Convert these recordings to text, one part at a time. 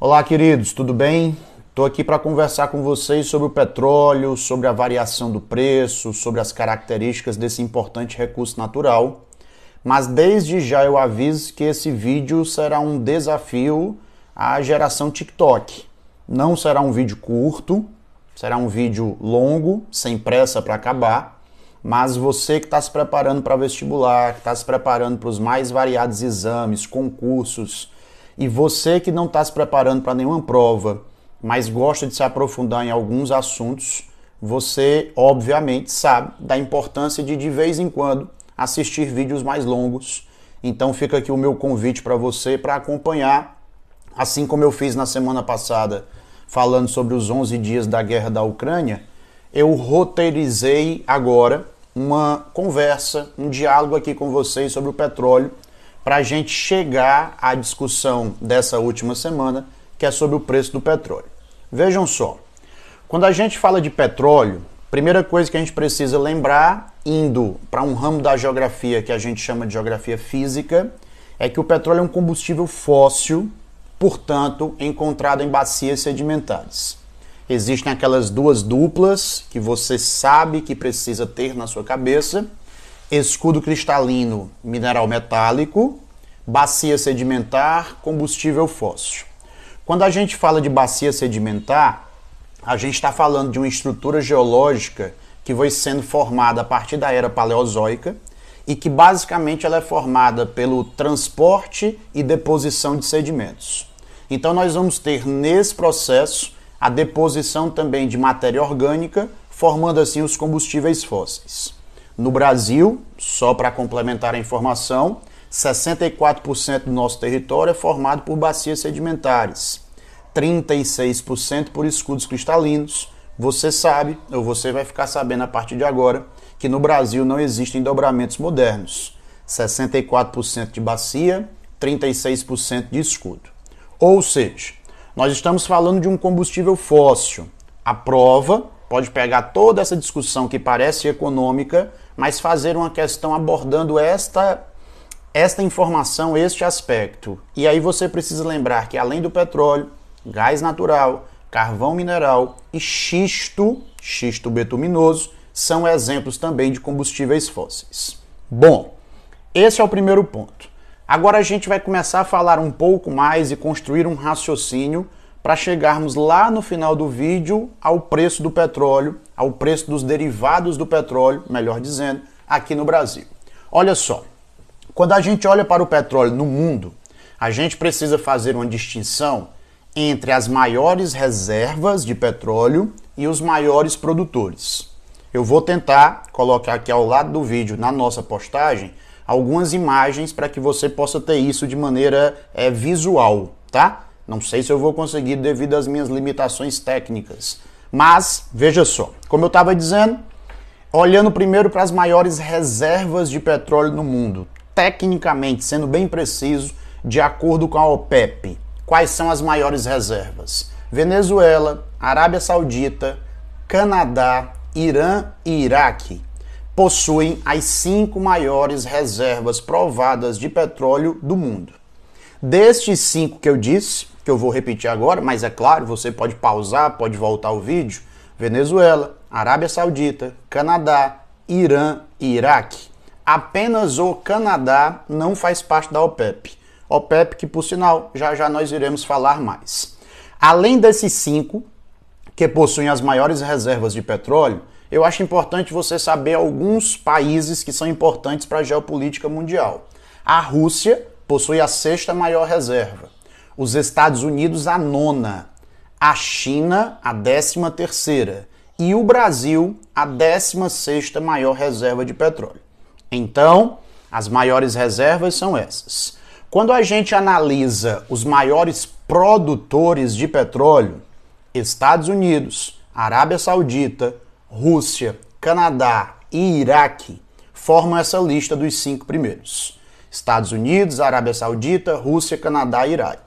Olá, queridos, tudo bem? Estou aqui para conversar com vocês sobre o petróleo, sobre a variação do preço, sobre as características desse importante recurso natural. Mas desde já eu aviso que esse vídeo será um desafio à geração TikTok. Não será um vídeo curto, será um vídeo longo, sem pressa para acabar. Mas você que está se preparando para vestibular, que está se preparando para os mais variados exames, concursos, e você que não está se preparando para nenhuma prova, mas gosta de se aprofundar em alguns assuntos, você obviamente sabe da importância de de vez em quando assistir vídeos mais longos. Então fica aqui o meu convite para você para acompanhar, assim como eu fiz na semana passada, falando sobre os 11 dias da guerra da Ucrânia, eu roteirizei agora uma conversa, um diálogo aqui com vocês sobre o petróleo para a gente chegar à discussão dessa última semana, que é sobre o preço do petróleo. Vejam só, quando a gente fala de petróleo, primeira coisa que a gente precisa lembrar, indo para um ramo da geografia que a gente chama de geografia física, é que o petróleo é um combustível fóssil, portanto, encontrado em bacias sedimentares. Existem aquelas duas duplas que você sabe que precisa ter na sua cabeça escudo cristalino, mineral metálico, bacia sedimentar, combustível fóssil. Quando a gente fala de bacia sedimentar, a gente está falando de uma estrutura geológica que foi sendo formada a partir da era paleozoica e que basicamente ela é formada pelo transporte e deposição de sedimentos. Então nós vamos ter nesse processo a deposição também de matéria orgânica, formando assim os combustíveis fósseis. No Brasil, só para complementar a informação, 64% do nosso território é formado por bacias sedimentares, 36% por escudos cristalinos. Você sabe, ou você vai ficar sabendo a partir de agora, que no Brasil não existem dobramentos modernos. 64% de bacia, 36% de escudo. Ou seja, nós estamos falando de um combustível fóssil. A prova pode pegar toda essa discussão que parece econômica mas fazer uma questão abordando esta esta informação, este aspecto. E aí você precisa lembrar que além do petróleo, gás natural, carvão mineral e xisto, xisto betuminoso, são exemplos também de combustíveis fósseis. Bom, esse é o primeiro ponto. Agora a gente vai começar a falar um pouco mais e construir um raciocínio para chegarmos lá no final do vídeo ao preço do petróleo, ao preço dos derivados do petróleo, melhor dizendo, aqui no Brasil. Olha só, quando a gente olha para o petróleo no mundo, a gente precisa fazer uma distinção entre as maiores reservas de petróleo e os maiores produtores. Eu vou tentar colocar aqui ao lado do vídeo, na nossa postagem, algumas imagens para que você possa ter isso de maneira é, visual, tá? Não sei se eu vou conseguir devido às minhas limitações técnicas. Mas, veja só, como eu estava dizendo, olhando primeiro para as maiores reservas de petróleo no mundo, tecnicamente, sendo bem preciso, de acordo com a OPEP, quais são as maiores reservas? Venezuela, Arábia Saudita, Canadá, Irã e Iraque possuem as cinco maiores reservas provadas de petróleo do mundo. Destes cinco que eu disse, que eu vou repetir agora, mas é claro, você pode pausar, pode voltar o vídeo. Venezuela, Arábia Saudita, Canadá, Irã e Iraque. Apenas o Canadá não faz parte da OPEP. OPEP que, por sinal, já já nós iremos falar mais. Além desses cinco, que possuem as maiores reservas de petróleo, eu acho importante você saber alguns países que são importantes para a geopolítica mundial. A Rússia possui a sexta maior reserva os Estados Unidos a nona, a China a décima terceira e o Brasil a décima sexta maior reserva de petróleo. Então, as maiores reservas são essas. Quando a gente analisa os maiores produtores de petróleo, Estados Unidos, Arábia Saudita, Rússia, Canadá e Iraque formam essa lista dos cinco primeiros. Estados Unidos, Arábia Saudita, Rússia, Canadá e Iraque.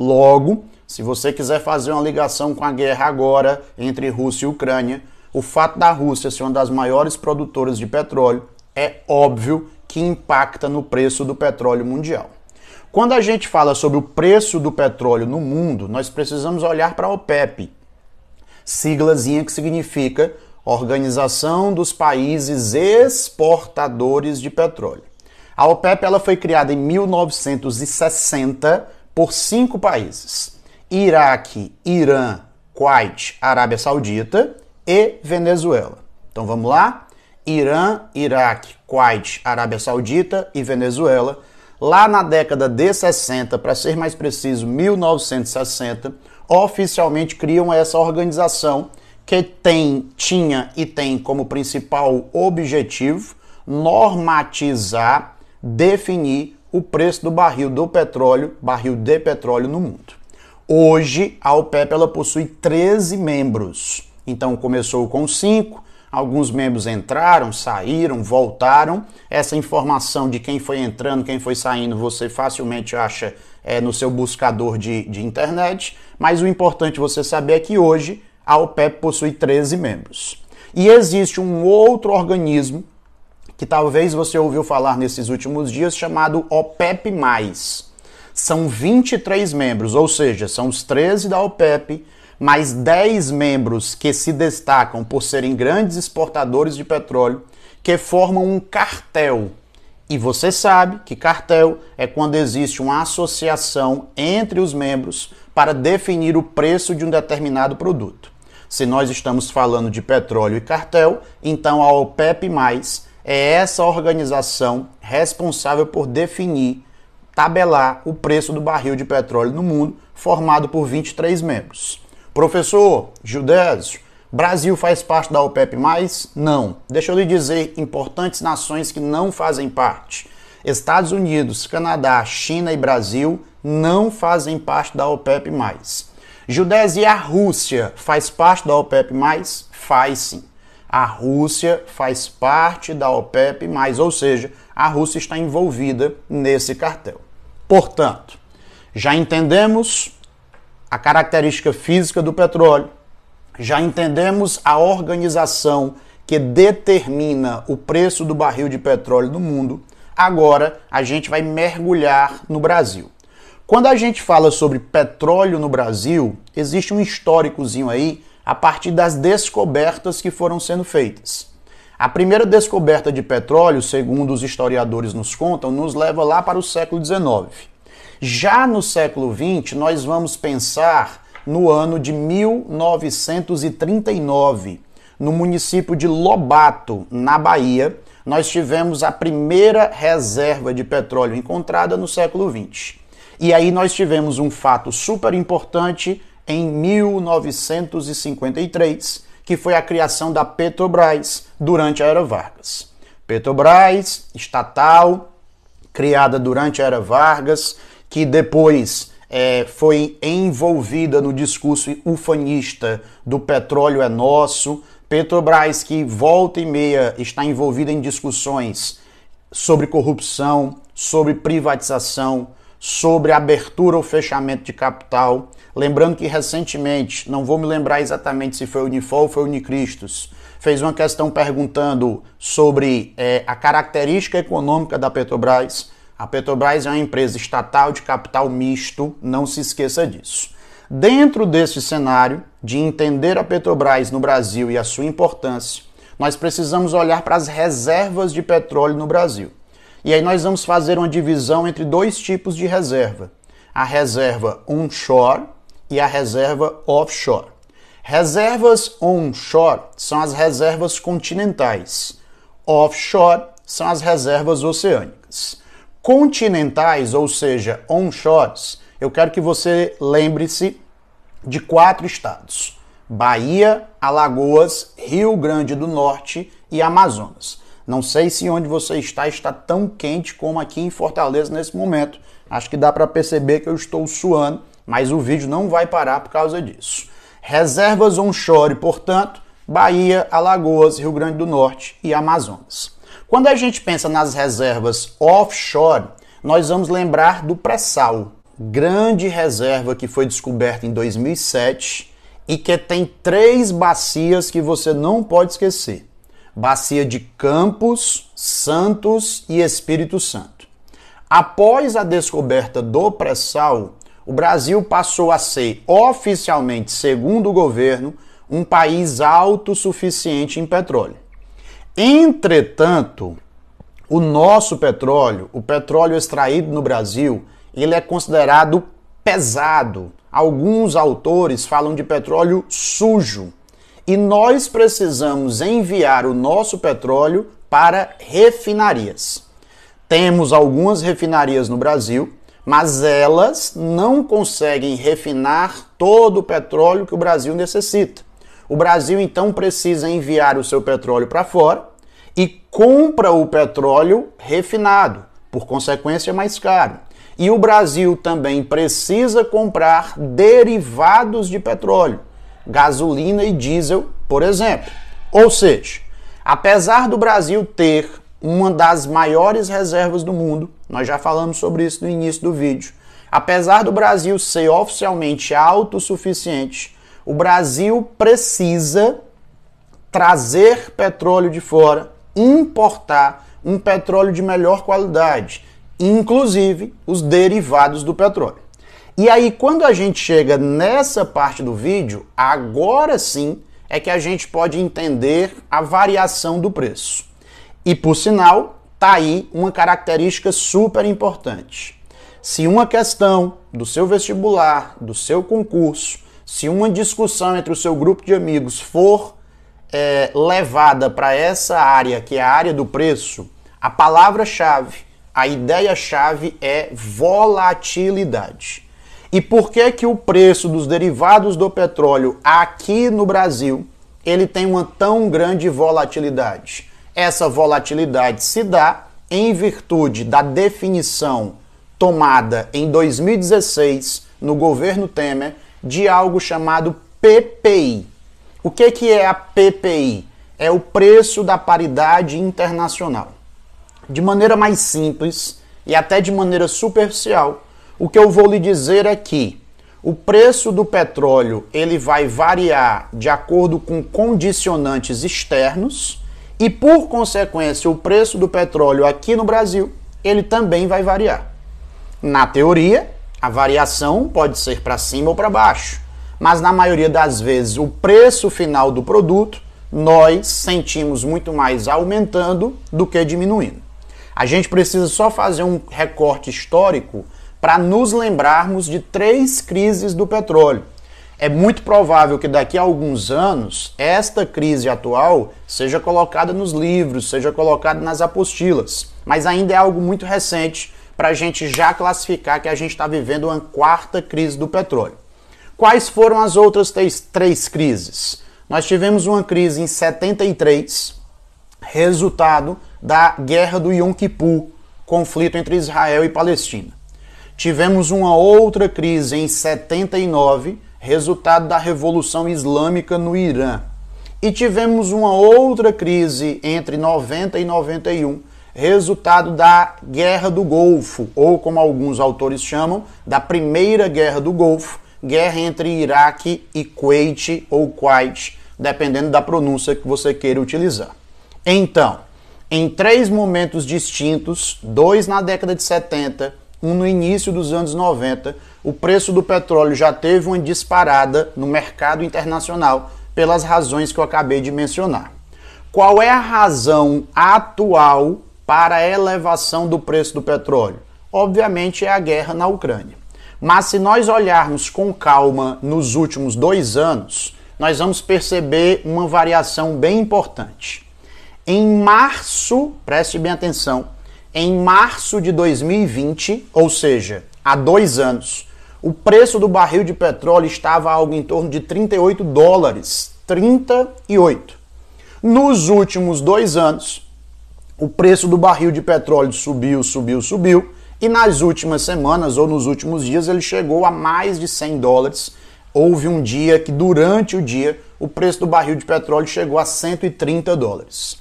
Logo, se você quiser fazer uma ligação com a guerra agora entre Rússia e Ucrânia, o fato da Rússia ser uma das maiores produtoras de petróleo é óbvio que impacta no preço do petróleo mundial. Quando a gente fala sobre o preço do petróleo no mundo, nós precisamos olhar para a OPEP, siglazinha que significa Organização dos Países Exportadores de Petróleo. A OPEP ela foi criada em 1960 por cinco países: Iraque, Irã, Kuwait, Arábia Saudita e Venezuela. Então vamos lá? Irã, Iraque, Kuwait, Arábia Saudita e Venezuela. Lá na década de 60, para ser mais preciso, 1960, oficialmente criam essa organização que tem, tinha e tem como principal objetivo normatizar, definir o preço do barril do petróleo, barril de petróleo no mundo. Hoje, a OPEP ela possui 13 membros. Então começou com 5, alguns membros entraram, saíram, voltaram. Essa informação de quem foi entrando, quem foi saindo, você facilmente acha é, no seu buscador de, de internet. Mas o importante você saber é que hoje a OPEP possui 13 membros. E existe um outro organismo que talvez você ouviu falar nesses últimos dias, chamado OPEP+. São 23 membros, ou seja, são os 13 da OPEP, mais 10 membros que se destacam por serem grandes exportadores de petróleo, que formam um cartel. E você sabe que cartel é quando existe uma associação entre os membros para definir o preço de um determinado produto. Se nós estamos falando de petróleo e cartel, então a OPEP+, é essa organização responsável por definir, tabelar o preço do barril de petróleo no mundo, formado por 23 membros. Professor Gildésio, Brasil faz parte da OPEP+? Não. Deixa eu lhe dizer importantes nações que não fazem parte. Estados Unidos, Canadá, China e Brasil não fazem parte da OPEP+. Judés e a Rússia faz parte da OPEP+? Faz sim. A Rússia faz parte da OPEP+, ou seja, a Rússia está envolvida nesse cartel. Portanto, já entendemos a característica física do petróleo, já entendemos a organização que determina o preço do barril de petróleo no mundo. Agora a gente vai mergulhar no Brasil. Quando a gente fala sobre petróleo no Brasil, existe um históricozinho aí a partir das descobertas que foram sendo feitas. A primeira descoberta de petróleo, segundo os historiadores nos contam, nos leva lá para o século XIX. Já no século XX, nós vamos pensar no ano de 1939, no município de Lobato, na Bahia, nós tivemos a primeira reserva de petróleo encontrada no século XX. E aí nós tivemos um fato super importante em 1953, que foi a criação da Petrobras durante a Era Vargas. Petrobras, estatal, criada durante a Era Vargas, que depois é, foi envolvida no discurso ufanista do petróleo é nosso. Petrobras, que volta e meia está envolvida em discussões sobre corrupção, sobre privatização, sobre abertura ou fechamento de capital. Lembrando que recentemente, não vou me lembrar exatamente se foi o Unifol ou foi o Unicristos, fez uma questão perguntando sobre é, a característica econômica da Petrobras. A Petrobras é uma empresa estatal de capital misto, não se esqueça disso. Dentro desse cenário de entender a Petrobras no Brasil e a sua importância, nós precisamos olhar para as reservas de petróleo no Brasil. E aí nós vamos fazer uma divisão entre dois tipos de reserva: a reserva onshore e a reserva offshore. Reservas onshore são as reservas continentais. Offshore são as reservas oceânicas. Continentais, ou seja, onshores, eu quero que você lembre-se de quatro estados: Bahia, Alagoas, Rio Grande do Norte e Amazonas. Não sei se onde você está está tão quente como aqui em Fortaleza nesse momento. Acho que dá para perceber que eu estou suando, mas o vídeo não vai parar por causa disso. Reservas onshore, portanto, Bahia, Alagoas, Rio Grande do Norte e Amazonas. Quando a gente pensa nas reservas offshore, nós vamos lembrar do pré-sal, grande reserva que foi descoberta em 2007 e que tem três bacias que você não pode esquecer bacia de Campos, Santos e Espírito Santo. Após a descoberta do pré-sal, o Brasil passou a ser oficialmente, segundo o governo, um país autossuficiente em petróleo. Entretanto, o nosso petróleo, o petróleo extraído no Brasil, ele é considerado pesado. Alguns autores falam de petróleo sujo. E nós precisamos enviar o nosso petróleo para refinarias. Temos algumas refinarias no Brasil, mas elas não conseguem refinar todo o petróleo que o Brasil necessita. O Brasil então precisa enviar o seu petróleo para fora e compra o petróleo refinado, por consequência mais caro. E o Brasil também precisa comprar derivados de petróleo, gasolina e diesel, por exemplo. Ou seja, apesar do Brasil ter uma das maiores reservas do mundo, nós já falamos sobre isso no início do vídeo. Apesar do Brasil ser oficialmente autossuficiente, o Brasil precisa trazer petróleo de fora importar um petróleo de melhor qualidade, inclusive os derivados do petróleo. E aí, quando a gente chega nessa parte do vídeo, agora sim é que a gente pode entender a variação do preço. E por sinal, tá aí uma característica super importante. Se uma questão do seu vestibular, do seu concurso, se uma discussão entre o seu grupo de amigos for é, levada para essa área, que é a área do preço, a palavra-chave, a ideia-chave é volatilidade. E por que que o preço dos derivados do petróleo aqui no Brasil ele tem uma tão grande volatilidade? Essa volatilidade se dá em virtude da definição tomada em 2016 no governo Temer de algo chamado PPI, o que, que é a PPI? É o preço da paridade internacional. De maneira mais simples e até de maneira superficial, o que eu vou lhe dizer é que o preço do petróleo ele vai variar de acordo com condicionantes externos e, por consequência, o preço do petróleo aqui no Brasil ele também vai variar. Na teoria, a variação pode ser para cima ou para baixo mas na maioria das vezes o preço final do produto nós sentimos muito mais aumentando do que diminuindo. A gente precisa só fazer um recorte histórico para nos lembrarmos de três crises do petróleo. É muito provável que daqui a alguns anos esta crise atual seja colocada nos livros, seja colocada nas apostilas, mas ainda é algo muito recente para a gente já classificar que a gente está vivendo uma quarta crise do petróleo. Quais foram as outras três, três crises? Nós tivemos uma crise em 73, resultado da guerra do Yom Kippur, conflito entre Israel e Palestina. Tivemos uma outra crise em 79, resultado da Revolução Islâmica no Irã. E tivemos uma outra crise entre 90 e 91, resultado da Guerra do Golfo, ou como alguns autores chamam, da Primeira Guerra do Golfo, guerra entre Iraque e Kuwait ou Kuwait, dependendo da pronúncia que você queira utilizar. Então, em três momentos distintos, dois na década de 70, um no início dos anos 90, o preço do petróleo já teve uma disparada no mercado internacional pelas razões que eu acabei de mencionar. Qual é a razão atual para a elevação do preço do petróleo? Obviamente é a guerra na Ucrânia. Mas se nós olharmos com calma nos últimos dois anos, nós vamos perceber uma variação bem importante. Em março, preste bem atenção, em março de 2020, ou seja, há dois anos, o preço do barril de petróleo estava algo em torno de 38 dólares. 38. Nos últimos dois anos, o preço do barril de petróleo subiu, subiu, subiu e nas últimas semanas ou nos últimos dias ele chegou a mais de 100 dólares. Houve um dia que durante o dia o preço do barril de petróleo chegou a 130 dólares.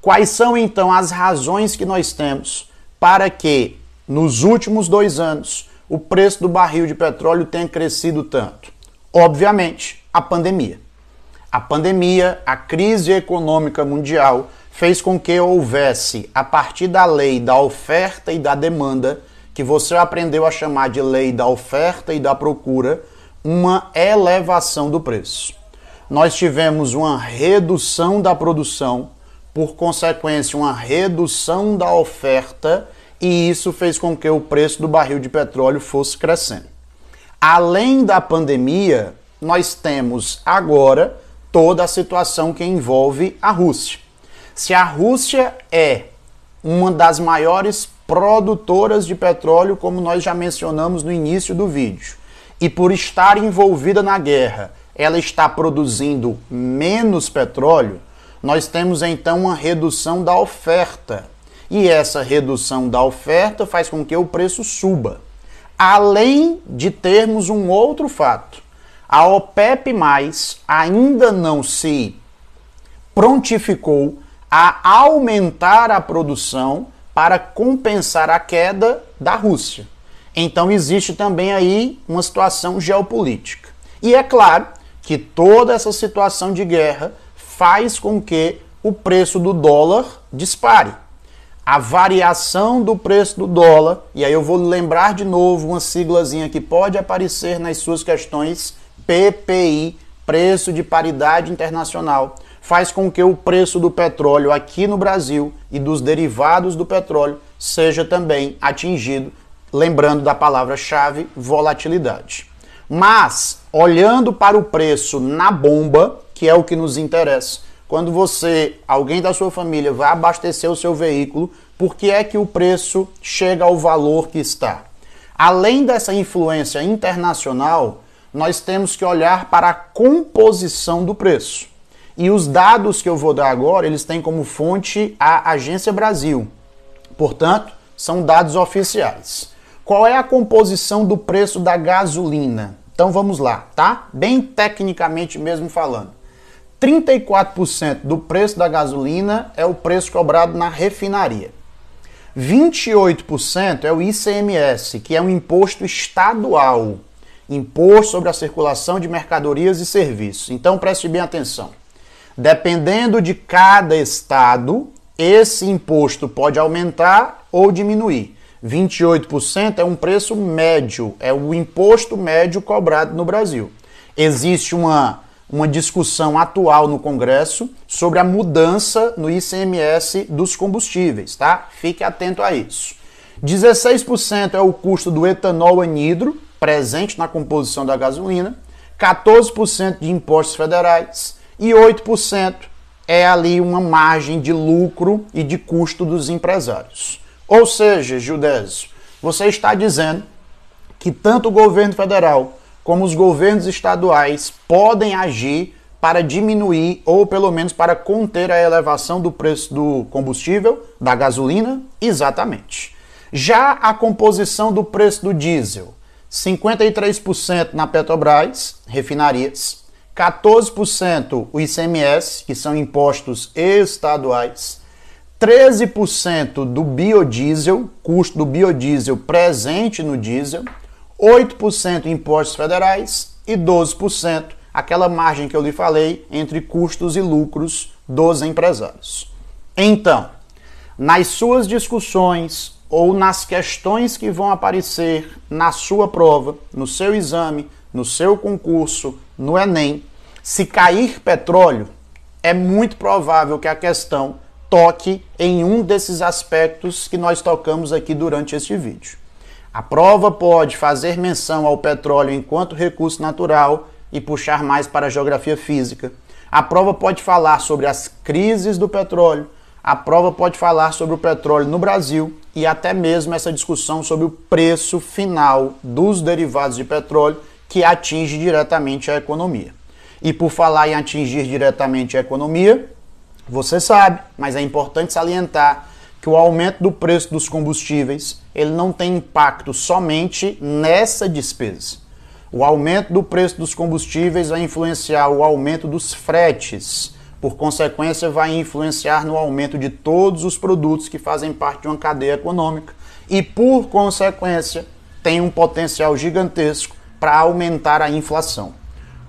Quais são então as razões que nós temos para que nos últimos dois anos o preço do barril de petróleo tenha crescido tanto? Obviamente, a pandemia. A pandemia, a crise econômica mundial fez com que houvesse, a partir da lei da oferta e da demanda, que você aprendeu a chamar de lei da oferta e da procura, uma elevação do preço. Nós tivemos uma redução da produção, por consequência, uma redução da oferta, e isso fez com que o preço do barril de petróleo fosse crescendo. Além da pandemia, nós temos agora toda a situação que envolve a Rússia. Se a Rússia é uma das maiores produtoras de petróleo, como nós já mencionamos no início do vídeo, e por estar envolvida na guerra, ela está produzindo menos petróleo, nós temos então uma redução da oferta. E essa redução da oferta faz com que o preço suba. Além de termos um outro fato, a OPEP ainda não se prontificou a aumentar a produção para compensar a queda da Rússia. Então existe também aí uma situação geopolítica. E é claro que toda essa situação de guerra faz com que o preço do dólar dispare. A variação do preço do dólar, e aí eu vou lembrar de novo uma siglazinha que pode aparecer nas suas questões PPI, preço de paridade internacional faz com que o preço do petróleo aqui no Brasil e dos derivados do petróleo seja também atingido, lembrando da palavra-chave volatilidade. Mas, olhando para o preço na bomba, que é o que nos interessa, quando você, alguém da sua família, vai abastecer o seu veículo, por que é que o preço chega ao valor que está? Além dessa influência internacional, nós temos que olhar para a composição do preço. E os dados que eu vou dar agora, eles têm como fonte a Agência Brasil. Portanto, são dados oficiais. Qual é a composição do preço da gasolina? Então vamos lá, tá? Bem tecnicamente mesmo falando. 34% do preço da gasolina é o preço cobrado na refinaria. 28% é o ICMS, que é um imposto estadual, imposto sobre a circulação de mercadorias e serviços. Então preste bem atenção. Dependendo de cada estado, esse imposto pode aumentar ou diminuir. 28% é um preço médio, é o imposto médio cobrado no Brasil. Existe uma, uma discussão atual no Congresso sobre a mudança no ICMS dos combustíveis, tá? Fique atento a isso. 16% é o custo do etanol anidro, presente na composição da gasolina, 14% de impostos federais, e 8% é ali uma margem de lucro e de custo dos empresários. Ou seja, Gildésio, você está dizendo que tanto o governo federal como os governos estaduais podem agir para diminuir ou pelo menos para conter a elevação do preço do combustível, da gasolina? Exatamente. Já a composição do preço do diesel, 53% na Petrobras, refinarias, 14% o ICMS, que são impostos estaduais, 13% do biodiesel, custo do biodiesel presente no diesel, 8% impostos federais e 12% aquela margem que eu lhe falei entre custos e lucros dos empresários. Então, nas suas discussões ou nas questões que vão aparecer na sua prova, no seu exame, no seu concurso, no Enem, se cair petróleo, é muito provável que a questão toque em um desses aspectos que nós tocamos aqui durante este vídeo. A prova pode fazer menção ao petróleo enquanto recurso natural e puxar mais para a geografia física. A prova pode falar sobre as crises do petróleo. A prova pode falar sobre o petróleo no Brasil e até mesmo essa discussão sobre o preço final dos derivados de petróleo que atinge diretamente a economia. E por falar em atingir diretamente a economia, você sabe, mas é importante salientar que o aumento do preço dos combustíveis ele não tem impacto somente nessa despesa. O aumento do preço dos combustíveis vai influenciar o aumento dos fretes, por consequência, vai influenciar no aumento de todos os produtos que fazem parte de uma cadeia econômica e, por consequência, tem um potencial gigantesco para aumentar a inflação.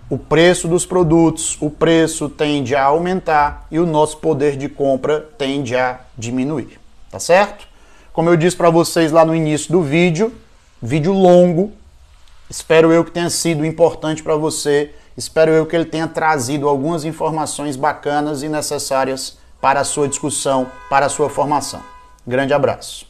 O preço dos produtos, o preço tende a aumentar e o nosso poder de compra tende a diminuir, tá certo? Como eu disse para vocês lá no início do vídeo, vídeo longo, espero eu que tenha sido importante para você, espero eu que ele tenha trazido algumas informações bacanas e necessárias para a sua discussão, para a sua formação. Grande abraço.